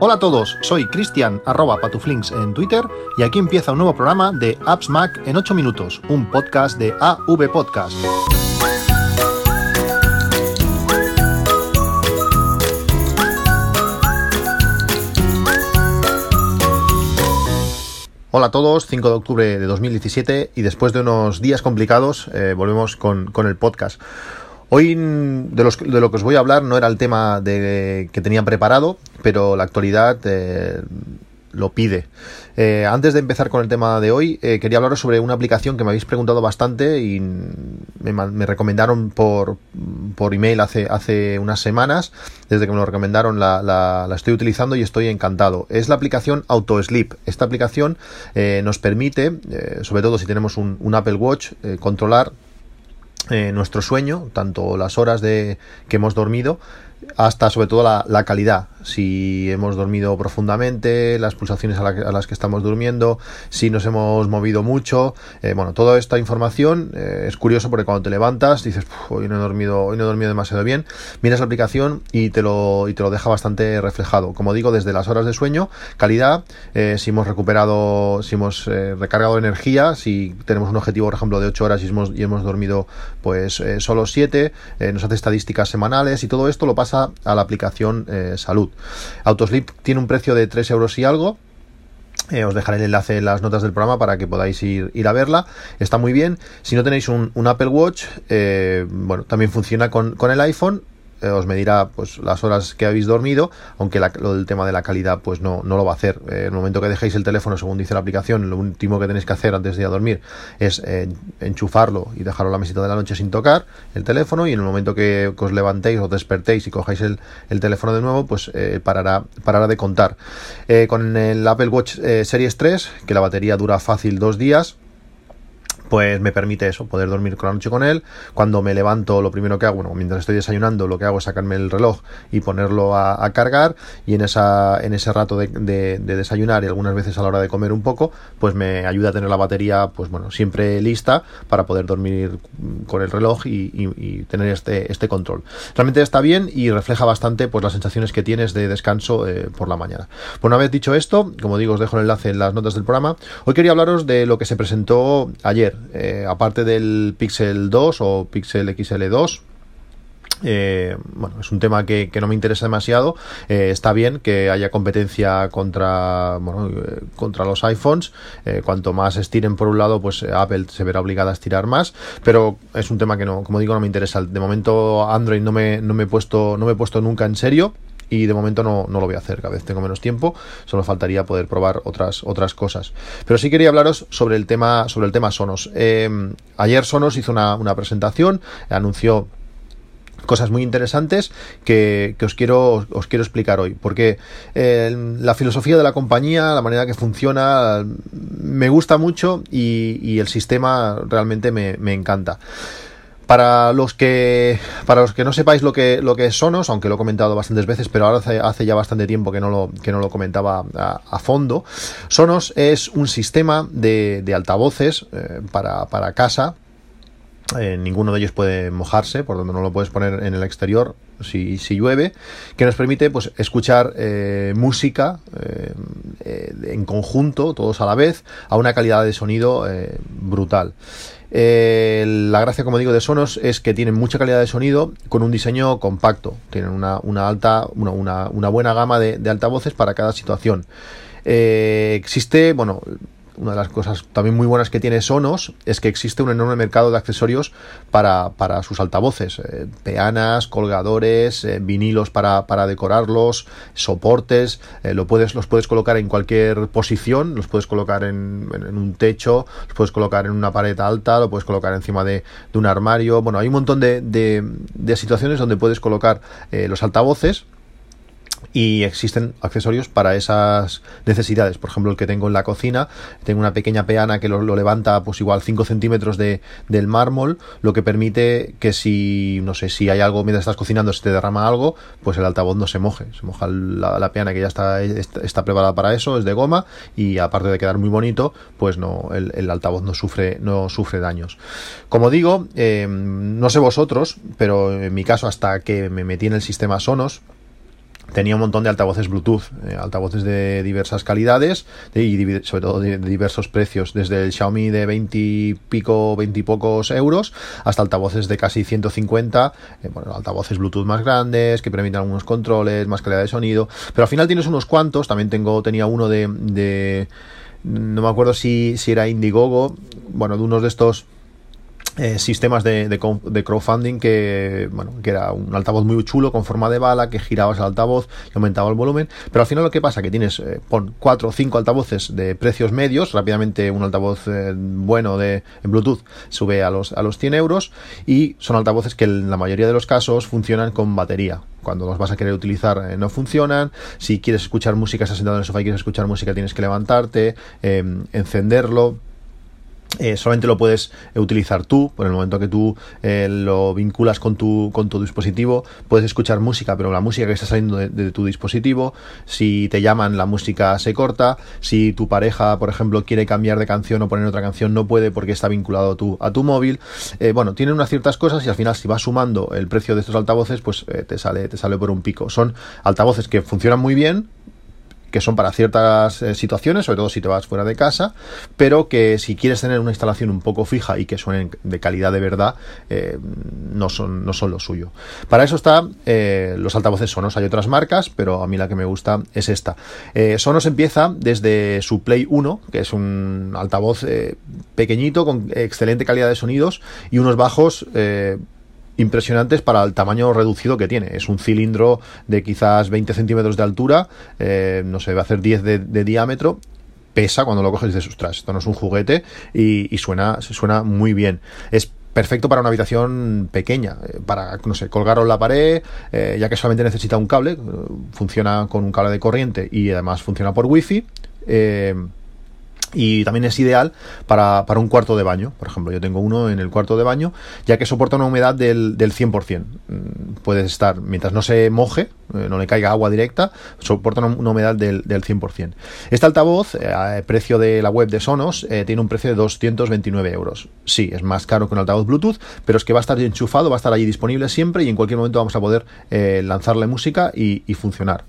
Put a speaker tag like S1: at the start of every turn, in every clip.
S1: Hola a todos, soy Cristian arroba patuflinks en Twitter y aquí empieza un nuevo programa de Apps Mac en 8 minutos, un podcast de AV Podcast. Hola a todos, 5 de octubre de 2017 y después de unos días complicados eh, volvemos con, con el podcast. Hoy de, los, de, lo que os voy a hablar no era el tema de, que tenía preparado, pero la actualidad eh, lo pide. Eh, antes de empezar con el tema de hoy, eh, quería hablaros sobre una aplicación que me habéis preguntado bastante y me, me recomendaron por, por, email hace, hace unas semanas. Desde que me lo recomendaron la, la, estoy utilizando y estoy encantado. Es la aplicación AutoSleep. Esta aplicación nos permite, sobre todo si tenemos un, Apple Watch, controlar eh, nuestro sueño, tanto las horas de que hemos dormido, hasta sobre todo la, la, calidad, si hemos dormido profundamente, las pulsaciones a, la, a, las que estamos durmiendo, si nos hemos movido mucho, eh, bueno, toda esta información eh, es curioso porque cuando te levantas dices, hoy no he dormido, hoy no he dormido demasiado bien, miras la aplicación y te lo, y te lo deja bastante reflejado, como digo, desde las horas de sueño, calidad, eh, si hemos recuperado, si hemos recargado energía, si tenemos un objetivo, por ejemplo, de 8 horas y hemos, y hemos dormido pues solo 7, nos hace estadísticas semanales y todo esto lo pasa a la aplicación eh, Autosleep tiene un precio de 3 euros y algo. Eh, os dejaré el enlace en las notas del programa para que podáis ir, a verla. Está muy bien. Si no tenéis un, Apple Watch, eh, bueno, también funciona con el iPhone eh, os medirá pues las horas que habéis dormido, aunque lo del tema de la calidad pues no, no lo va a hacer. Eh, en el momento que dejéis el teléfono, según dice la aplicación, lo último que tenéis que hacer antes de ir a dormir es eh, enchufarlo y dejarlo a la mesita de la noche sin tocar el teléfono y en el momento que, os levantéis o despertéis y cojáis el, el teléfono de nuevo, pues parará, parará de contar. Con el Apple Watch Series 3, que la batería dura fácil dos días, pues me permite eso, poder dormir con la noche con él. Cuando me levanto, lo primero que hago, bueno, mientras estoy desayunando, lo que hago es sacarme el reloj y ponerlo a, cargar. Y en esa, en ese rato de, de, de, desayunar y algunas veces a la hora de comer un poco, pues me ayuda a tener la batería, pues bueno, siempre lista para poder dormir con el reloj y, y, y tener este, este control. Realmente está bien y refleja bastante pues las sensaciones que tienes de descanso eh, por la mañana. Pues una vez dicho esto, como digo, os dejo el enlace en las notas del programa. Hoy quería hablaros de lo que se presentó ayer eh, aparte del Pixel 2 o Pixel XL2, eh, bueno, es un tema que, no me interesa demasiado. Eh, está bien que haya competencia contra, bueno, contra los iPhones. Cuanto más estiren por un lado, pues Apple se verá obligada a estirar más. Pero es un tema que no, como digo, no me interesa. De momento Android no me, no me he puesto, no me he puesto nunca en serio y de momento no, no, lo voy a hacer, cada vez tengo menos tiempo, solo faltaría poder probar otras, otras cosas. Pero sí quería hablaros sobre el tema, sobre el tema Sonos. Eh, ayer Sonos hizo una, una presentación, anunció cosas muy interesantes que, que os quiero os quiero explicar hoy porque eh, la filosofía de la compañía la manera que funciona me gusta mucho y, y el sistema realmente me, me encanta para los que para los que no sepáis lo que lo que es Sonos, aunque lo he comentado bastantes veces, pero ahora hace, ya bastante tiempo que no lo que no lo comentaba a, fondo. Sonos es un sistema de, de altavoces eh, para, para casa. Eh, ninguno de ellos puede mojarse, por donde no lo puedes poner en el exterior si, si llueve, que nos permite pues escuchar eh, música en conjunto, todos a la vez, a una calidad de sonido brutal. Eh, la gracia, como digo, de Sonos es que tienen mucha calidad de sonido con un diseño compacto. Tienen una, alta, una, una, buena gama de, de, altavoces para cada situación. Eh, existe, bueno, una de las cosas también muy buenas que tiene Sonos es que existe un enorme mercado de accesorios para, para sus altavoces. Eh, peanas, colgadores, eh, vinilos para, para, decorarlos, soportes. Eh, lo puedes, los puedes colocar en cualquier posición. Los puedes colocar en, en, en, un techo, los puedes colocar en una pared alta, lo puedes colocar encima de, de un armario. Bueno, hay un montón de, de, de situaciones donde puedes colocar los altavoces y existen accesorios para esas necesidades. Por ejemplo, el que tengo en la cocina, tengo una pequeña peana que lo, levanta pues igual 5 centímetros de, del mármol, lo que permite que si, no sé, si hay algo mientras estás cocinando, se te derrama algo, pues el altavoz no se moje. Se moja la, la peana que ya está, está preparada para eso, es de goma y aparte de quedar muy bonito, pues no, el, el altavoz no sufre, no sufre daños. Como digo, eh, no sé vosotros, pero en mi caso hasta que me metí en el sistema Sonos, tenía un montón de altavoces Bluetooth, eh, altavoces de diversas calidades y sobre todo de, diversos precios, desde el Xiaomi de 20 y pico, 20 y pocos euros, hasta altavoces de casi 150, eh, bueno, altavoces Bluetooth más grandes, que permiten algunos controles, más calidad de sonido, pero al final tienes unos cuantos, también tengo, tenía uno de, de no me acuerdo si, si era Indiegogo, bueno, de unos de estos eh, sistemas de, crowdfunding que, bueno, que era un altavoz muy chulo con forma de bala, que girabas el altavoz y aumentaba el volumen. Pero al final lo que pasa que tienes, eh, pon cuatro o cinco altavoces de precios medios, rápidamente un altavoz eh, bueno de en Bluetooth sube a los, a los 100 euros y son altavoces que en la mayoría de los casos funcionan con batería cuando los vas a querer utilizar no funcionan. Si quieres escuchar música, estás sentado en el sofá y quieres escuchar música, tienes que levantarte, encenderlo. Eh, solamente lo puedes eh, utilizar tú, por el momento que tú eh, lo vinculas con tu, con tu dispositivo, puedes escuchar música, pero la música que está saliendo de, tu dispositivo, si te llaman la música se corta, si tu pareja, por ejemplo, quiere cambiar de canción o poner otra canción, no puede porque está vinculado tu, a tu móvil. bueno, tienen unas ciertas cosas y al final si vas sumando el precio de estos altavoces, pues te, sale, te sale por un pico. Son altavoces que funcionan muy bien, que son para ciertas eh, situaciones, sobre todo si te vas fuera de casa, pero que si quieres tener una instalación un poco fija y que suenen de calidad de verdad, eh, no, son, no son lo suyo. Para eso están eh, los altavoces Sonos. Hay otras marcas, pero a mí la que me gusta es esta. Sonos empieza desde su Play 1, que es un altavoz pequeñito con excelente calidad de sonidos y unos bajos impresionantes para el tamaño reducido que tiene. Es un cilindro de quizás 20 centímetros de altura, eh, no sé, va a hacer 10 de, diámetro pesa cuando lo coges de sus tras. Esto no es un juguete y, suena, suena muy bien. Es perfecto para una habitación pequeña, eh, para, no sé, colgarlo en la pared, eh, ya que solamente necesita un cable, funciona con un cable de corriente y además funciona por wifi. Eh, y también es ideal para, para, un cuarto de baño. Por ejemplo, yo tengo uno en el cuarto de baño, ya que soporta una humedad del, del 100%. Mm, puedes estar, mientras no se moje, eh, no le caiga agua directa, soporta una, humedad del, del 100%. Este altavoz, eh, a precio de la web de Sonos, eh, tiene un precio de 229 euros. Sí, es más caro que un altavoz Bluetooth, pero es que va a estar enchufado, va a estar allí disponible siempre y en cualquier momento vamos a poder lanzarle música y funcionar.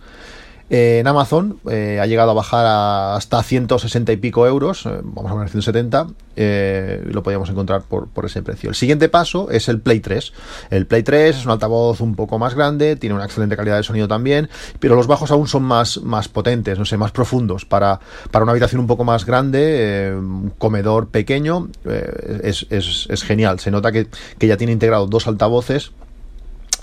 S1: Eh, en Amazon eh, ha llegado a bajar hasta 160 y pico euros, eh, vamos a poner 170, y lo podíamos encontrar por, ese precio. El siguiente paso es el Play 3. El Play 3 es un altavoz un poco más grande, tiene una excelente calidad de sonido también, pero los bajos aún son más, más potentes, no sé, más profundos. Para, para una habitación un poco más grande, un comedor pequeño, es, es, genial. Se nota que, que ya tiene integrado dos altavoces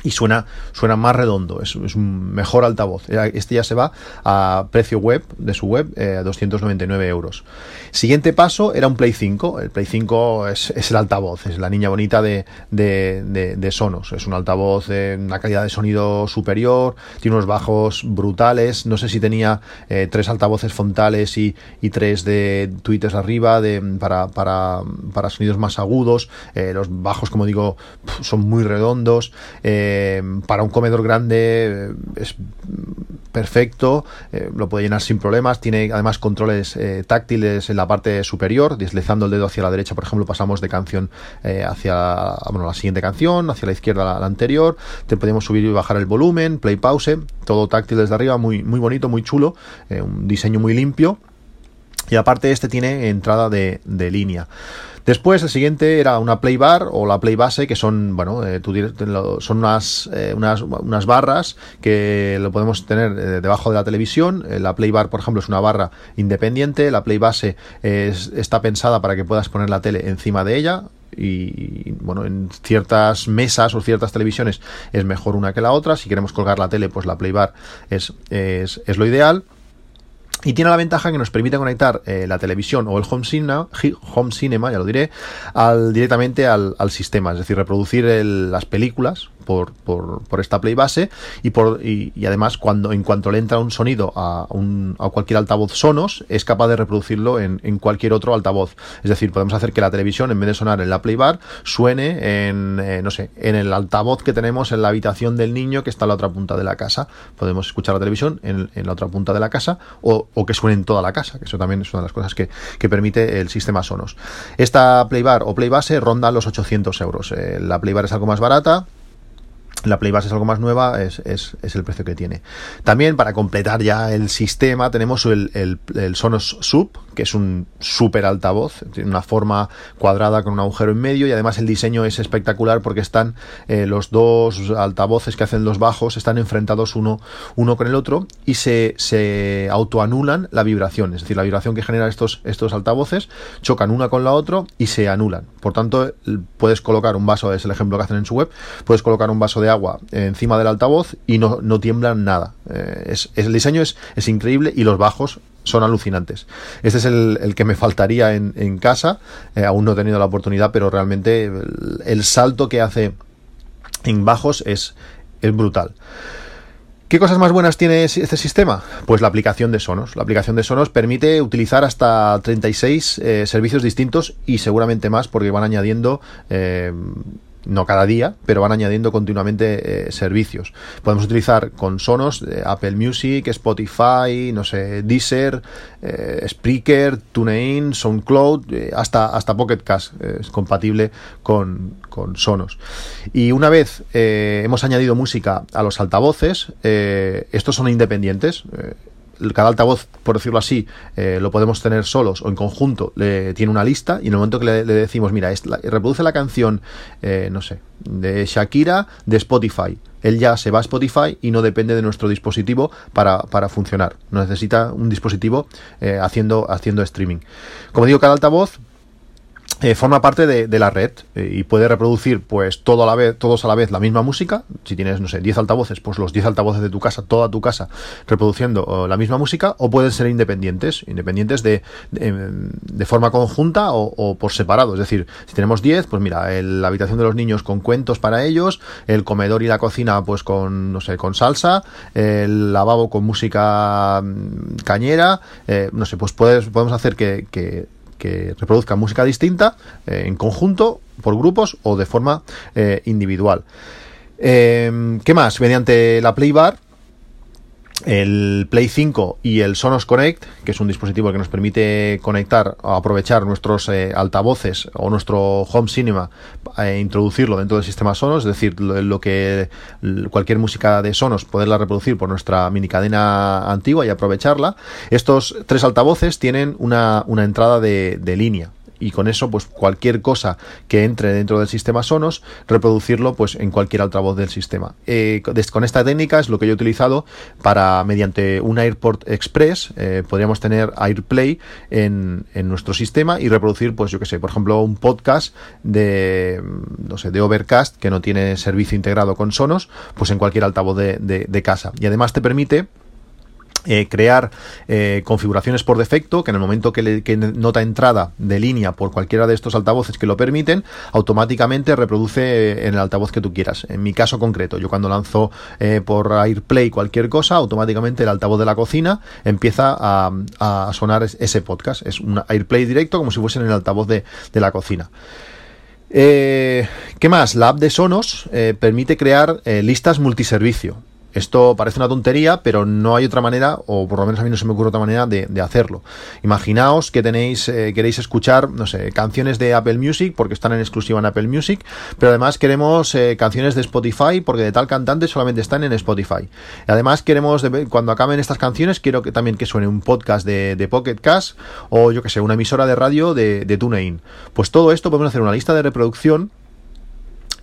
S1: y suena, suena más redondo, es, un mejor altavoz. Este ya se va a precio web de su web, eh, 299 euros. Siguiente paso era un Play 5. El Play 5 es, es el altavoz, es la niña bonita de, de, de, Sonos. Es un altavoz de una calidad de sonido superior, tiene unos bajos brutales. No sé si tenía eh, tres altavoces frontales y, y, tres de tweeters arriba de, para, para, para sonidos más agudos. Eh, los bajos, como digo, son muy redondos. Eh, eh, para un comedor grande eh, es perfecto, eh, lo puede llenar sin problemas, tiene además controles táctiles en la parte superior, deslizando el dedo hacia la derecha, por ejemplo, pasamos de canción hacia la siguiente canción, hacia la izquierda la, la, anterior, te podemos subir y bajar el volumen, play pause, todo táctil desde arriba, muy, muy bonito, muy chulo, un diseño muy limpio. Y aparte este tiene entrada de, línea. Después, el siguiente era una play bar o la play base, que son, bueno, eh, son unas, eh, unas, unas, barras que lo podemos tener eh, debajo de la televisión. la play bar, por ejemplo, es una barra independiente. La play base está pensada para que puedas poner la tele encima de ella y bueno, en ciertas mesas o ciertas televisiones es mejor una que la otra. Si queremos colgar la tele, pues la play bar es, es, es lo ideal. Y tiene la ventaja que nos permite conectar eh, la televisión o el home cinema, home cinema ya lo diré, al, directamente al, al sistema, es decir, reproducir el, las películas por, por, esta play base y, por, y, además cuando en cuanto le entra un sonido a, un, a cualquier altavoz Sonos es capaz de reproducirlo en, cualquier otro altavoz. Es decir, podemos hacer que la televisión en vez de sonar en la play bar suene en, eh, no sé, en el altavoz que tenemos en la habitación del niño que está en la otra punta de la casa. Podemos escuchar la televisión en, la otra punta de la casa o, que suene en toda la casa, que eso también es una de las cosas que, que permite el sistema Sonos. Esta play bar o play base ronda los 800 euros. Eh, la play bar es algo más barata, la Playbus es algo más nueva, es, es, el precio que tiene. También para completar ya el sistema tenemos el, el, el Sonos Sub, que es un súper altavoz, tiene una forma cuadrada con un agujero en medio y además el diseño es espectacular porque están eh, los dos altavoces que hacen los bajos, están enfrentados uno, uno con el otro y se, se autoanulan la vibración, es decir, la vibración que generan estos, estos altavoces chocan una con la otra y se anulan. Por tanto, puedes colocar un vaso, es el ejemplo que hacen en su web, puedes colocar un vaso de agua encima del altavoz y no, no tiemblan nada. Eh, es, el diseño es, es increíble y los bajos son alucinantes. Este es el, el que me faltaría en, casa, eh, aún no he tenido la oportunidad, pero realmente el, el salto que hace en bajos es, es brutal. ¿Qué cosas más buenas tiene este sistema? Pues la aplicación de Sonos. La aplicación de Sonos permite utilizar hasta 36 eh, servicios distintos y seguramente más porque van añadiendo eh, no cada día, pero van añadiendo continuamente eh, servicios. Podemos utilizar con Sonos eh, Apple Music, Spotify, no sé, Deezer, eh, Spreaker, TuneIn, SoundCloud, eh, hasta, hasta Pocket Cast eh, es compatible con, con, Sonos. Y una vez hemos añadido música a los altavoces, estos son independientes cada altavoz, por decirlo así, eh, lo podemos tener solos o en conjunto, le, tiene una lista y en el momento que le, decimos, mira, reproduce la canción, eh, no sé, de Shakira de Spotify, él ya se va a Spotify y no depende de nuestro dispositivo para, para funcionar. No necesita un dispositivo eh, haciendo, haciendo streaming. Como digo, cada altavoz eh, forma parte de, de la red eh, y puede reproducir pues todo a la vez, todos a la vez la misma música. Si tienes, no sé, 10 altavoces, pues los 10 altavoces de tu casa, toda tu casa, reproduciendo la misma música, o pueden ser independientes, independientes de, de, de forma conjunta o, o, por separado. Es decir, si tenemos 10, pues mira, el, la habitación de los niños con cuentos para ellos, el comedor y la cocina pues con, no sé, con salsa, el lavabo con música mm, cañera, eh, no sé, pues puedes, podemos hacer que, que que reproduzca música distinta eh, en conjunto, por grupos o de forma eh, individual. Eh, ¿Qué más? Mediante la Playbar el Play 5 y el Sonos Connect, que es un dispositivo que nos permite conectar aprovechar nuestros eh, altavoces o nuestro home cinema e introducirlo dentro del sistema Sonos, es decir, lo, lo, que cualquier música de Sonos poderla reproducir por nuestra mini cadena antigua y aprovecharla. Estos tres altavoces tienen una, entrada de línea y con eso pues cualquier cosa que entre dentro del sistema Sonos reproducirlo pues en cualquier altavoz del sistema. Eh, con esta técnica es lo que yo he utilizado para mediante un AirPort Express eh, podríamos tener AirPlay en, en, nuestro sistema y reproducir pues yo que sé por ejemplo un podcast de no sé de Overcast que no tiene servicio integrado con Sonos pues en cualquier altavoz de, de casa. Y además te permite eh, crear eh, configuraciones por defecto que en el momento que, le, nota entrada de línea por cualquiera de estos altavoces que lo permiten, automáticamente reproduce en el altavoz que tú quieras. En mi caso concreto, yo cuando lanzo eh, por AirPlay cualquier cosa, automáticamente el altavoz de la cocina empieza a, sonar ese podcast. Es un AirPlay directo como si fuese en el altavoz de, de la cocina. Eh, ¿Qué más? La app de Sonos eh, permite crear eh, listas multiservicio. Esto parece una tontería, pero no hay otra manera, o por lo menos a mí no se me ocurre otra manera de, de hacerlo. Imaginaos que tenéis, eh, queréis escuchar, no sé, canciones de Apple Music, porque están en exclusiva en Apple Music, pero además queremos eh, canciones de Spotify, porque de tal cantante solamente están en Spotify. Además queremos, cuando acaben estas canciones, quiero que también que suene un podcast de, de Pocket Cast, o yo que sé, una emisora de radio de, de TuneIn. Pues todo esto podemos hacer una lista de reproducción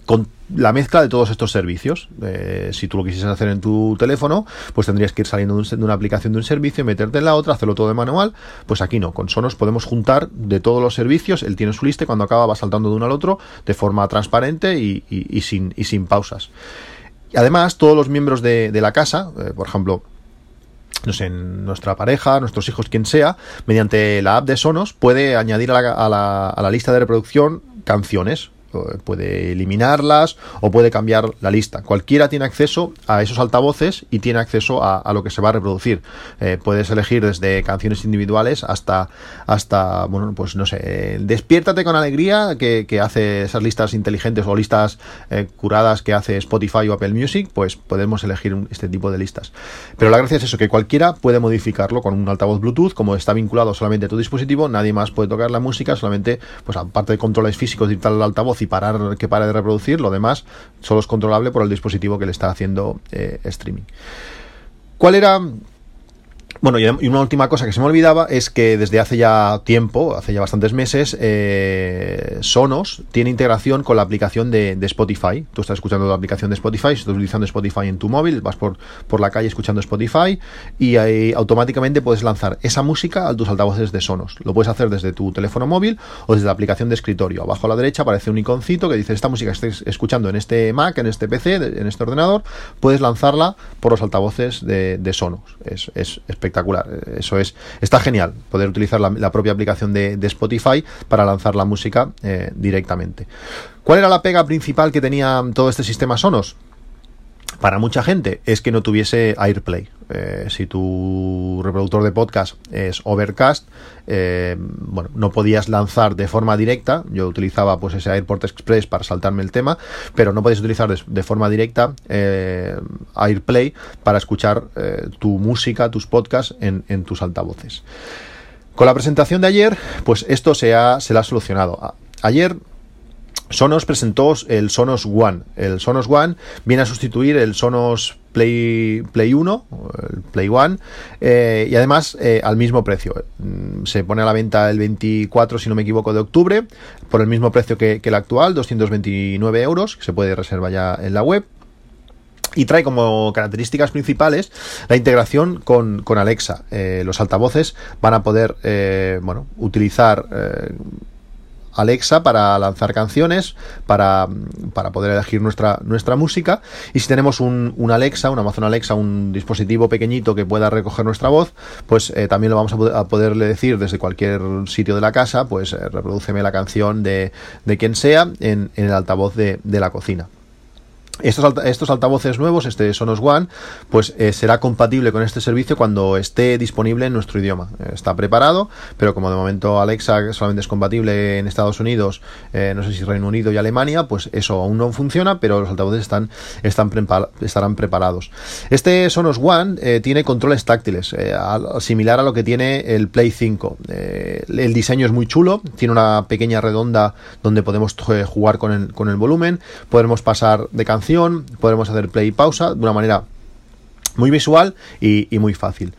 S1: con la mezcla de todos estos servicios. Eh, si tú lo quisieras hacer en tu teléfono, pues tendrías que ir saliendo de, un, de, una aplicación de un servicio, meterte en la otra, hacerlo todo de manual. Pues aquí no, con Sonos podemos juntar de todos los servicios, él tiene su lista y cuando acaba va saltando de uno al otro de forma transparente y, sin, pausas. Y además, todos los miembros de, la casa, eh, por ejemplo, no sé, nuestra pareja, nuestros hijos, quien sea, mediante la app de Sonos puede añadir a la lista de reproducción canciones puede eliminarlas o puede cambiar la lista. Cualquiera tiene acceso a esos altavoces y tiene acceso a, lo que se va a reproducir. Eh, puedes elegir desde canciones individuales hasta, hasta bueno, pues no sé, despiértate con alegría que, que hace esas listas inteligentes o listas eh, curadas que hace Spotify o Apple Music, pues podemos elegir este tipo de listas. Pero la gracia es eso, que cualquiera puede modificarlo con un altavoz Bluetooth, como está vinculado solamente a tu dispositivo, nadie más puede tocar la música, solamente, pues aparte de controles físicos de tal altavoz y parar que pare de reproducir, lo demás solo es controlable por el dispositivo que le está haciendo eh, streaming. ¿Cuál era bueno, y una última cosa que se me olvidaba es que desde hace ya tiempo, hace ya bastantes meses, eh, Sonos tiene integración con la aplicación de, Spotify. Tú estás escuchando la aplicación de Spotify, estás utilizando Spotify en tu móvil, vas por, por la calle escuchando Spotify y ahí automáticamente puedes lanzar esa música a tus altavoces de Sonos. Lo puedes hacer desde tu teléfono móvil o desde la aplicación de escritorio. Abajo a la derecha aparece un iconcito que dice esta música que estés escuchando en este Mac, en este PC, en este ordenador, puedes lanzarla por los altavoces de, Sonos. Es espectacular espectacular. Eso es, está genial, poder utilizar la, propia aplicación de, Spotify para lanzar la música eh, directamente. ¿Cuál era la pega principal que tenía todo este sistema Sonos? para mucha gente es que no tuviese AirPlay. Eh, si tu reproductor de podcast es Overcast, eh, bueno, no podías lanzar de forma directa. Yo utilizaba pues ese AirPort Express para saltarme el tema, pero no podías utilizar de, forma directa eh, AirPlay para escuchar tu música, tus podcasts en, tus altavoces. Con la presentación de ayer, pues esto se, ha, se ha solucionado. Ayer Sonos presentó el Sonos One. El Sonos One viene a sustituir el Sonos Play, Play 1, el Play One, eh, y además eh, al mismo precio. Mm, se pone a la venta el 24, si no me equivoco, de octubre, por el mismo precio que, el actual, 229 euros, que se puede reservar ya en la web. Y trae como características principales la integración con, Alexa. Eh, los altavoces van a poder bueno, utilizar Alexa para lanzar canciones, para, poder elegir nuestra, nuestra música. Y si tenemos un, Alexa, un Amazon Alexa, un dispositivo pequeñito que pueda recoger nuestra voz, pues eh, también lo vamos a, poderle decir desde cualquier sitio de la casa, pues eh, reproduceme la canción de, de quien sea en, en el altavoz de, de la cocina. Estos, altavoces nuevos, este Sonos One, pues eh, será compatible con este servicio cuando esté disponible en nuestro idioma. Eh, está preparado, pero como de momento Alexa solamente es compatible en Estados Unidos, eh, no sé si Reino Unido y Alemania, pues eso aún no funciona, pero los altavoces están, están estarán preparados. Este Sonos One tiene controles táctiles, similar a lo que tiene el Play 5. el diseño es muy chulo, tiene una pequeña redonda donde podemos jugar con el, con el volumen, podemos pasar de canción podremos hacer play y pausa de una manera muy visual y, muy fácil.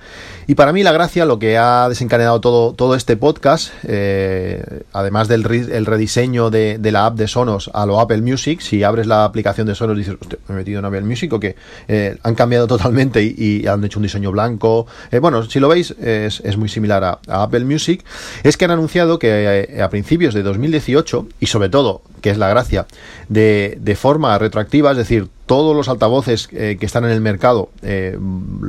S1: Y para mí la gracia, lo que ha desencadenado todo, todo este podcast, eh, además del rediseño de, la app de Sonos a lo Apple Music, si abres la aplicación de Sonos dices, me he metido en Apple Music o que eh, han cambiado totalmente y, han hecho un diseño blanco. Eh, bueno, si lo veis, es, muy similar a, Apple Music. Es que han anunciado que a principios de 2018, y sobre todo, que es la gracia, de, de forma retroactiva, es decir, todos los altavoces que están en el mercado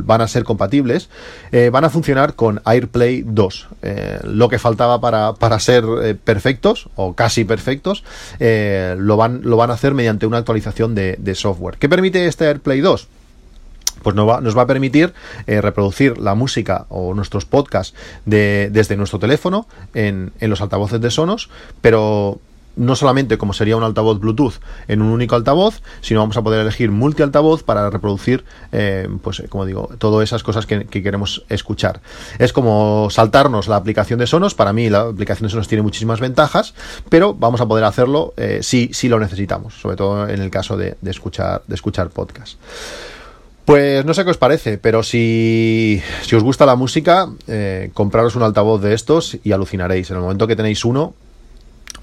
S1: van a ser compatibles. Eh, van a funcionar con AirPlay 2. Eh, lo que faltaba para, para ser eh, perfectos o casi perfectos, lo, van, lo van a hacer mediante una actualización de, software. ¿Qué permite este AirPlay 2? pues nos va, nos va, a permitir reproducir la música o nuestros podcasts desde nuestro teléfono en, en, los altavoces de Sonos, pero no solamente como sería un altavoz Bluetooth en un único altavoz, sino vamos a poder elegir multi-altavoz para reproducir, eh, pues como digo, todas esas cosas que, queremos escuchar. Es como saltarnos la aplicación de Sonos. Para mí la aplicación de Sonos tiene muchísimas ventajas, pero vamos a poder hacerlo eh, si, si lo necesitamos, sobre todo en el caso de, escuchar, de escuchar podcast. Pues no sé qué os parece, pero si, si os gusta la música, eh, compraros un altavoz de estos y alucinaréis. En el momento que tenéis uno,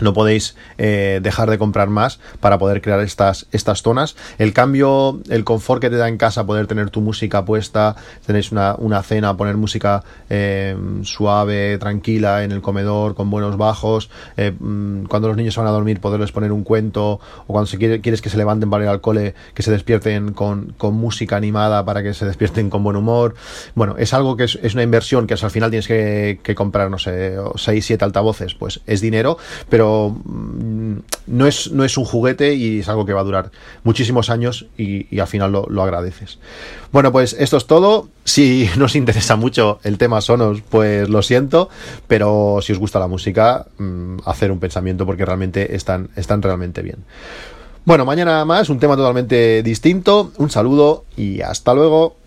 S1: no podéis eh, dejar de comprar más para poder crear estas, estas zonas. El cambio, el confort que te da en casa, poder tener tu música puesta, tenéis una, una cena, poner música eh, suave, tranquila en el comedor, con buenos bajos, eh, mm, cuando los niños van a dormir, poderles poner un cuento, o cuando se quiere, quieres que se levanten para ir al cole, que se despierten con, con música animada para que se despierten con buen humor. Bueno, es algo que es, es una inversión que al final tienes que, que comprar, no sé, 6, 7 altavoces, pues es dinero, pero mm, no es, no es un juguete y es algo que va a durar muchísimos años y, al final lo, agradeces. Bueno, pues esto es todo. Si nos interesa mucho el tema Sonos, pues lo siento, pero si os gusta la música, mm, hacer un pensamiento porque realmente están, están realmente bien. Bueno, mañana más, un tema totalmente distinto. Un saludo y hasta luego.